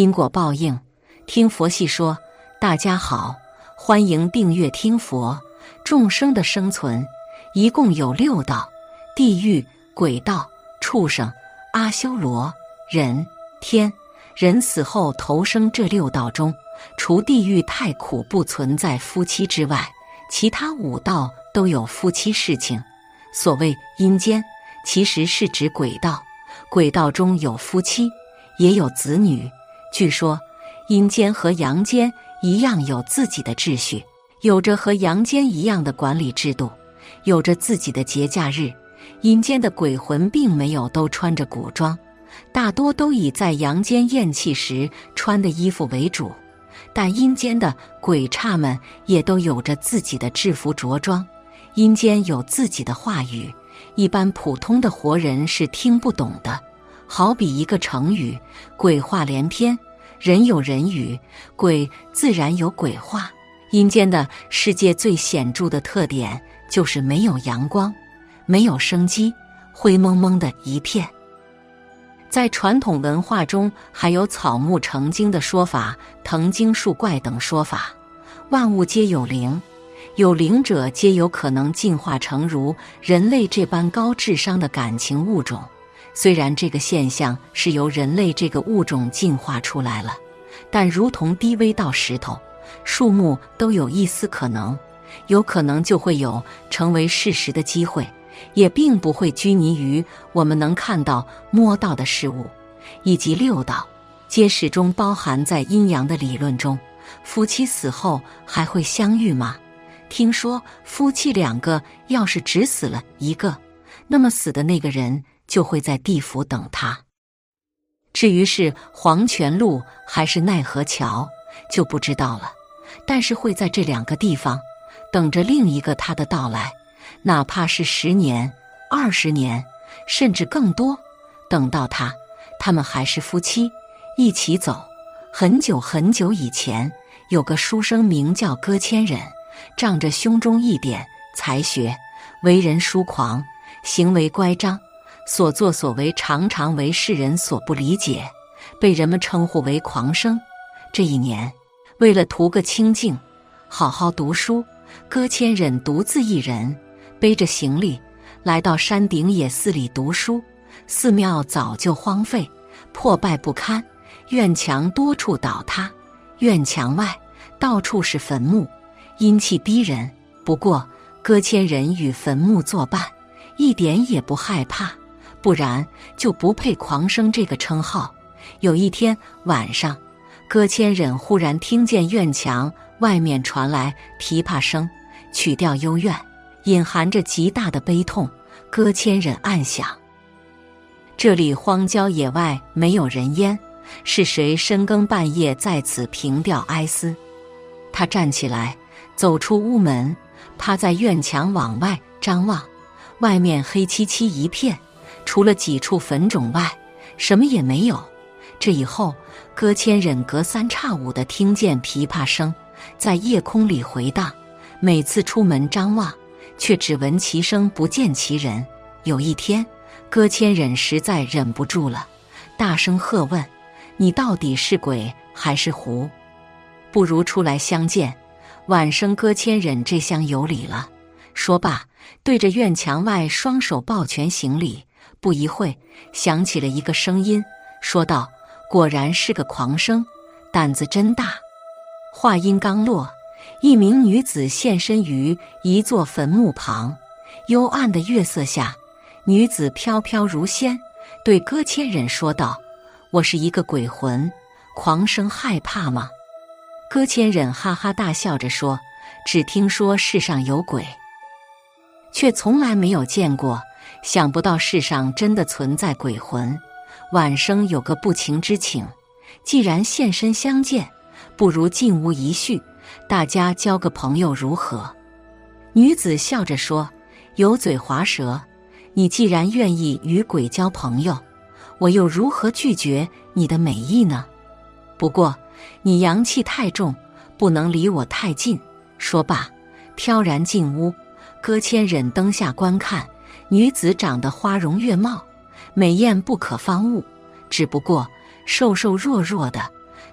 因果报应，听佛系说。大家好，欢迎订阅听佛。众生的生存一共有六道：地狱、鬼道、畜生、阿修罗、人、天。人死后投生这六道中，除地狱太苦不存在夫妻之外，其他五道都有夫妻事情。所谓阴间，其实是指鬼道。鬼道中有夫妻，也有子女。据说，阴间和阳间一样有自己的秩序，有着和阳间一样的管理制度，有着自己的节假日。阴间的鬼魂并没有都穿着古装，大多都以在阳间咽气时穿的衣服为主。但阴间的鬼差们也都有着自己的制服着装。阴间有自己的话语，一般普通的活人是听不懂的。好比一个成语“鬼话连篇”，人有人语，鬼自然有鬼话。阴间的世界最显著的特点就是没有阳光，没有生机，灰蒙蒙的一片。在传统文化中，还有草木成精的说法，藤精树怪等说法。万物皆有灵。有灵者皆有可能进化成如人类这般高智商的感情物种。虽然这个现象是由人类这个物种进化出来了，但如同低微到石头、树木都有一丝可能，有可能就会有成为事实的机会，也并不会拘泥于我们能看到、摸到的事物，以及六道，皆始终包含在阴阳的理论中。夫妻死后还会相遇吗？听说夫妻两个要是只死了一个，那么死的那个人就会在地府等他。至于是黄泉路还是奈何桥，就不知道了。但是会在这两个地方等着另一个他的到来，哪怕是十年、二十年，甚至更多。等到他，他们还是夫妻，一起走。很久很久以前，有个书生名叫搁千忍。仗着胸中一点才学，为人疏狂，行为乖张，所作所为常常为世人所不理解，被人们称呼为狂生。这一年，为了图个清静，好好读书，搁千忍独自一人背着行李来到山顶野寺里读书。寺庙早就荒废，破败不堪，院墙多处倒塌，院墙外到处是坟墓。阴气逼人，不过搁千忍与坟墓作伴，一点也不害怕，不然就不配狂生这个称号。有一天晚上，歌千忍忽然听见院墙外面传来琵琶声，曲调幽怨，隐含着极大的悲痛。歌千忍暗想：这里荒郊野外，没有人烟，是谁深更半夜在此凭吊哀思？他站起来。走出屋门，趴在院墙往外张望，外面黑漆漆一片，除了几处坟冢外，什么也没有。这以后，搁千忍隔三差五的听见琵琶声在夜空里回荡，每次出门张望，却只闻其声不见其人。有一天，搁千忍实在忍不住了，大声喝问：“你到底是鬼还是狐？不如出来相见。”晚生搁千忍这厢有礼了。说罢，对着院墙外双手抱拳行礼。不一会，响起了一个声音，说道：“果然是个狂生，胆子真大。”话音刚落，一名女子现身于一座坟墓旁。幽暗的月色下，女子飘飘如仙，对搁千忍说道：“我是一个鬼魂，狂生害怕吗？”搁千忍哈哈大笑着说：“只听说世上有鬼，却从来没有见过。想不到世上真的存在鬼魂。晚生有个不情之请，既然现身相见，不如进屋一叙，大家交个朋友如何？”女子笑着说：“油嘴滑舌，你既然愿意与鬼交朋友，我又如何拒绝你的美意呢？不过……”你阳气太重，不能离我太近。说罢，飘然进屋。搁千忍灯下观看，女子长得花容月貌，美艳不可方物。只不过瘦瘦弱弱的，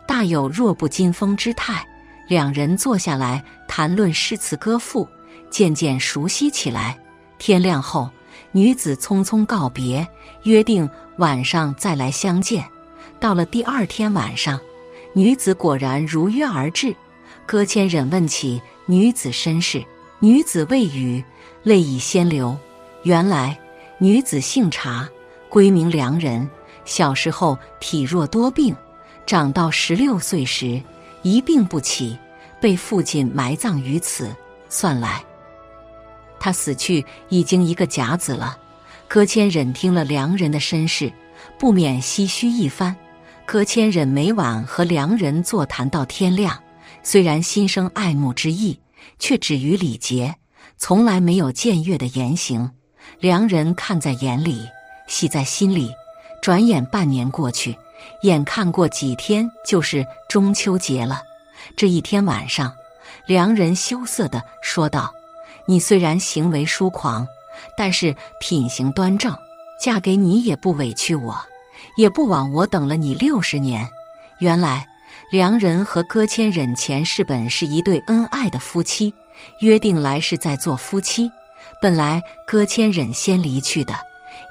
大有弱不禁风之态。两人坐下来谈论诗词歌赋，渐渐熟悉起来。天亮后，女子匆匆告别，约定晚上再来相见。到了第二天晚上，女子果然如约而至。歌千忍问起女子身世，女子未语，泪已先流。原来女子姓查，闺名良人。小时候体弱多病，长到十六岁时一病不起，被父亲埋葬于此。算来，他死去已经一个甲子了。葛千忍听了良人的身世，不免唏嘘一番。葛千忍每晚和良人座谈到天亮，虽然心生爱慕之意，却止于礼节，从来没有僭越的言行。良人看在眼里，喜在心里。转眼半年过去，眼看过几天就是中秋节了。这一天晚上，良人羞涩的说道：“你虽然行为疏狂，但是品行端正，嫁给你也不委屈我，也不枉我等了你六十年。”原来，良人和葛千忍前世本是一对恩爱的夫妻，约定来世再做夫妻。本来葛千忍先离去的。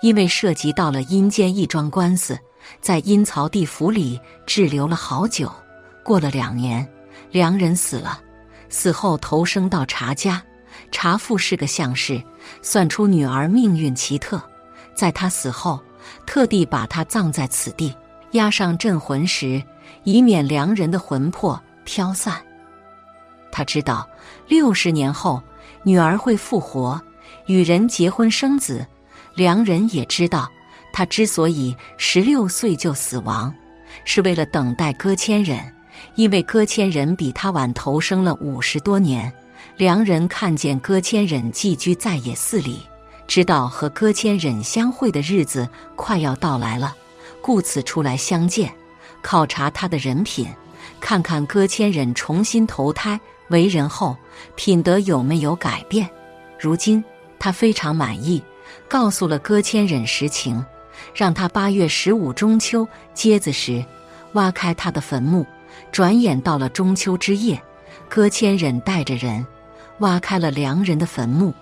因为涉及到了阴间一桩官司，在阴曹地府里滞留了好久。过了两年，良人死了，死后投生到查家。查父是个相士，算出女儿命运奇特，在他死后，特地把他葬在此地，压上镇魂石，以免良人的魂魄飘散。他知道六十年后女儿会复活，与人结婚生子。良人也知道，他之所以十六岁就死亡，是为了等待搁千忍，因为搁千忍比他晚投生了五十多年。良人看见搁千忍寄居在野寺里，知道和搁千忍相会的日子快要到来了，故此出来相见，考察他的人品，看看搁千忍重新投胎为人后品德有没有改变。如今他非常满意。告诉了葛千忍实情，让他八月十五中秋接子时挖开他的坟墓。转眼到了中秋之夜，葛千忍带着人挖开了良人的坟墓，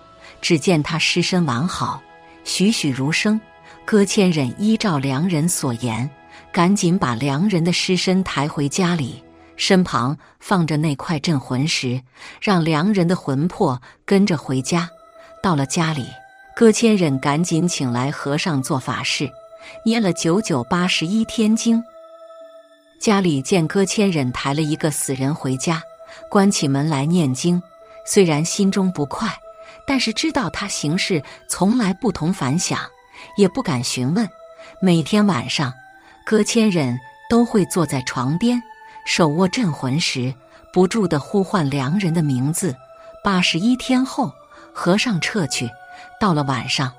只见他尸身完好，栩栩如生。葛千忍依照良人所言，赶紧把良人的尸身抬回家里，身旁放着那块镇魂石，让良人的魂魄跟着回家。到了家里。葛千忍赶紧请来和尚做法事，念了九九八十一天经。家里见葛千忍抬了一个死人回家，关起门来念经。虽然心中不快，但是知道他行事从来不同凡响，也不敢询问。每天晚上，葛千忍都会坐在床边，手握镇魂石，不住地呼唤良人的名字。八十一天后，和尚撤去。到了晚上，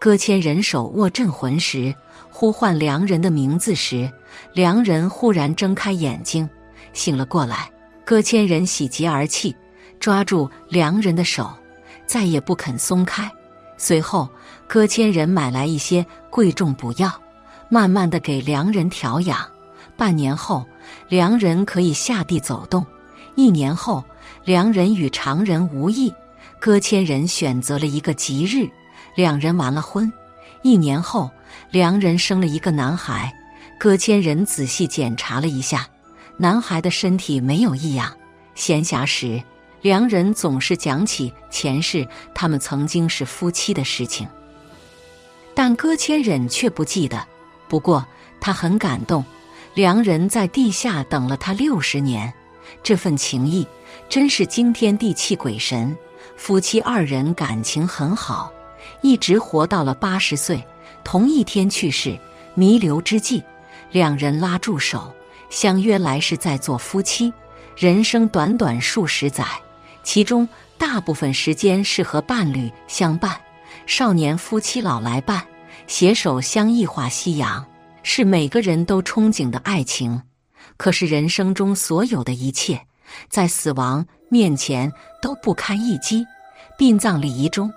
葛千人手握镇魂石，呼唤良人的名字时，良人忽然睁开眼睛，醒了过来。葛千人喜极而泣，抓住良人的手，再也不肯松开。随后，葛千人买来一些贵重补药，慢慢的给良人调养。半年后，良人可以下地走动；一年后，良人与常人无异。葛千人选择了一个吉日，两人完了婚。一年后，良人生了一个男孩。葛千人仔细检查了一下，男孩的身体没有异样。闲暇时，良人总是讲起前世他们曾经是夫妻的事情，但葛千忍却不记得。不过他很感动，良人在地下等了他六十年，这份情谊真是惊天地泣鬼神。夫妻二人感情很好，一直活到了八十岁，同一天去世。弥留之际，两人拉住手，相约来世再做夫妻。人生短短数十载，其中大部分时间是和伴侣相伴。少年夫妻老来伴，携手相依画夕阳，是每个人都憧憬的爱情。可是人生中所有的一切，在死亡。面前都不堪一击。殡葬礼仪中，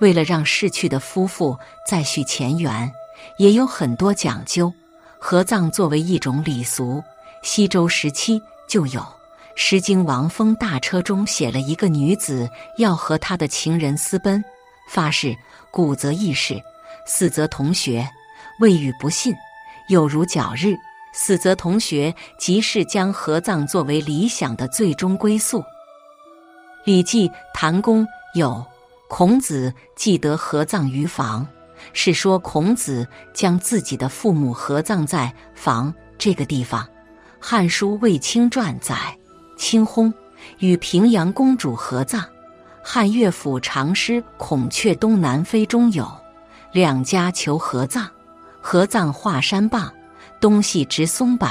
为了让逝去的夫妇再续前缘，也有很多讲究。合葬作为一种礼俗，西周时期就有，《诗经·王风大车》中写了一个女子要和她的情人私奔，发誓古则义士，死则同学，未与不信，有如皎日。死则同学，即是将合葬作为理想的最终归宿。《礼记·檀公》有孔子既得合葬于房，是说孔子将自己的父母合葬在房这个地方。《汉书·卫青传》载，青薨与平阳公主合葬。汉乐府长诗《孔雀东南飞》中有两家求合葬，合葬华山傍。东西植松柏，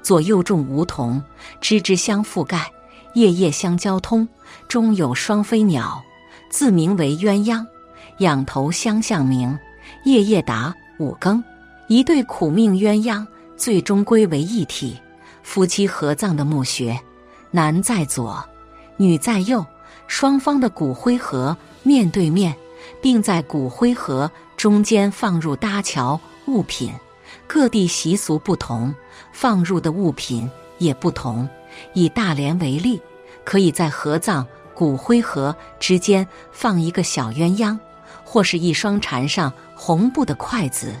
左右种梧桐，枝枝相覆盖，叶叶相交通。中有双飞鸟，自名为鸳鸯，仰头相向鸣，夜夜答。五更，一对苦命鸳鸯最终归为一体。夫妻合葬的墓穴，男在左，女在右，双方的骨灰盒面对面，并在骨灰盒中间放入搭桥物品。各地习俗不同，放入的物品也不同。以大连为例，可以在合葬骨灰盒之间放一个小鸳鸯，或是一双缠上红布的筷子，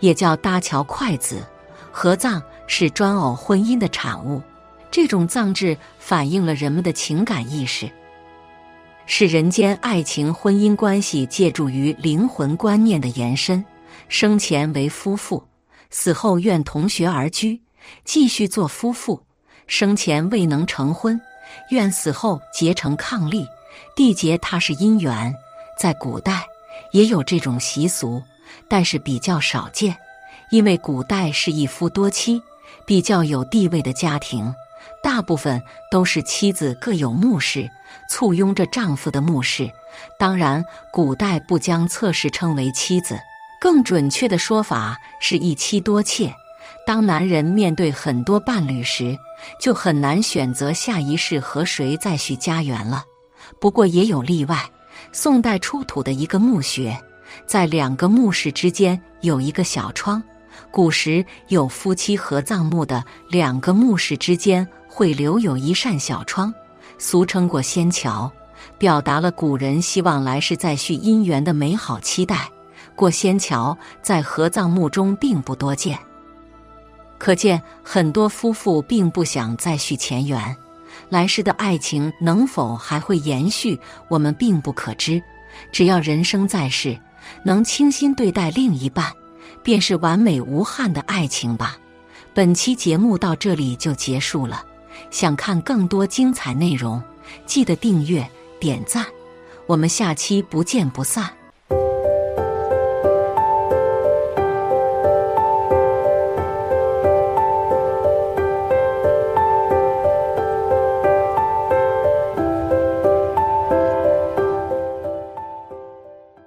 也叫搭桥筷子。合葬是专偶婚姻的产物，这种葬制反映了人们的情感意识，是人间爱情婚姻关系借助于灵魂观念的延伸。生前为夫妇。死后愿同穴而居，继续做夫妇；生前未能成婚，愿死后结成伉俪，缔结他是姻缘。在古代也有这种习俗，但是比较少见，因为古代是一夫多妻，比较有地位的家庭，大部分都是妻子各有墓室，簇拥着丈夫的墓室。当然，古代不将侧室称为妻子。更准确的说法是一妻多妾。当男人面对很多伴侣时，就很难选择下一世和谁再续家园了。不过也有例外。宋代出土的一个墓穴，在两个墓室之间有一个小窗。古时有夫妻合葬墓的两个墓室之间会留有一扇小窗，俗称过仙桥，表达了古人希望来世再续姻缘的美好期待。过仙桥在合葬墓中并不多见，可见很多夫妇并不想再续前缘，来世的爱情能否还会延续，我们并不可知。只要人生在世，能倾心对待另一半，便是完美无憾的爱情吧。本期节目到这里就结束了，想看更多精彩内容，记得订阅点赞，我们下期不见不散。